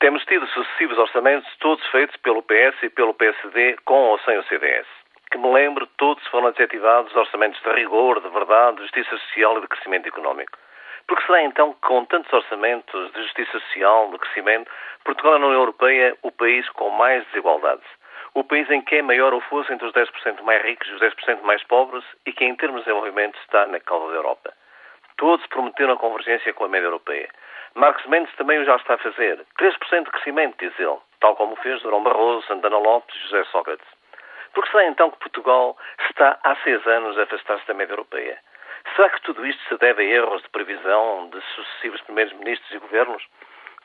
Temos tido sucessivos orçamentos, todos feitos pelo PS e pelo PSD, com ou sem o CDS. Que me lembro, todos foram adjetivados orçamentos de rigor, de verdade, de justiça social e de crescimento económico. Porque será então que, com tantos orçamentos de justiça social, de crescimento, Portugal é na União Europeia o país com mais desigualdades? O país em que é maior o fosso entre os 10% mais ricos e os 10% mais pobres e que, em termos de desenvolvimento, está na cauda da Europa. Todos prometeram a convergência com a média europeia. Marcos Mendes também o já está a fazer. 3% de crescimento, diz ele, tal como fez Durão Barroso, Santana Lopes e José Sócrates. Por que será então que Portugal está há seis anos a afastar-se da média europeia? Será que tudo isto se deve a erros de previsão de sucessivos primeiros ministros e governos?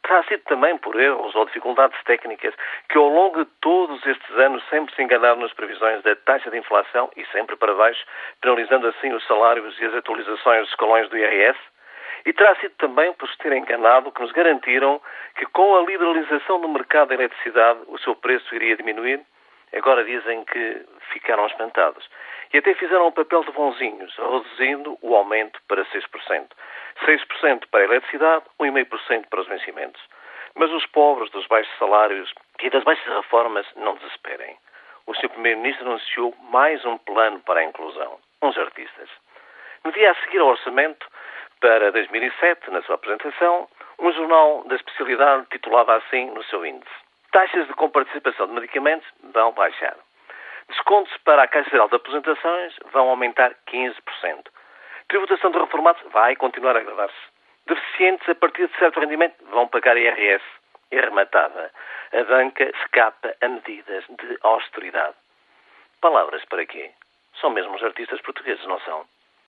Terá sido também por erros ou dificuldades técnicas que ao longo de todos estes anos sempre se enganaram nas previsões da taxa de inflação e sempre para baixo, penalizando assim os salários e as atualizações dos escalões do IRS? E terá sido também por se ter enganado que nos garantiram que com a liberalização do mercado da eletricidade o seu preço iria diminuir? Agora dizem que ficaram espantados. E até fizeram o papel de bonzinhos, reduzindo o aumento para 6%. 6% para a eletricidade, 1,5% para os vencimentos. Mas os pobres dos baixos salários e das baixas reformas não desesperem. O Sr. Primeiro-Ministro anunciou mais um plano para a inclusão. Uns artistas. No dia a seguir ao orçamento, para 2007, na sua apresentação, um jornal da especialidade titulava assim no seu índice: Taxas de comparticipação de medicamentos vão baixar. Descontos para a Caixa Geral de Apresentações vão aumentar 15%. Tributação de reformados vai continuar a agravar-se. Deficientes a partir de certo rendimento vão pagar IRS. E rematada, a banca escapa a medidas de austeridade. Palavras para quê? São mesmo os artistas portugueses, não são?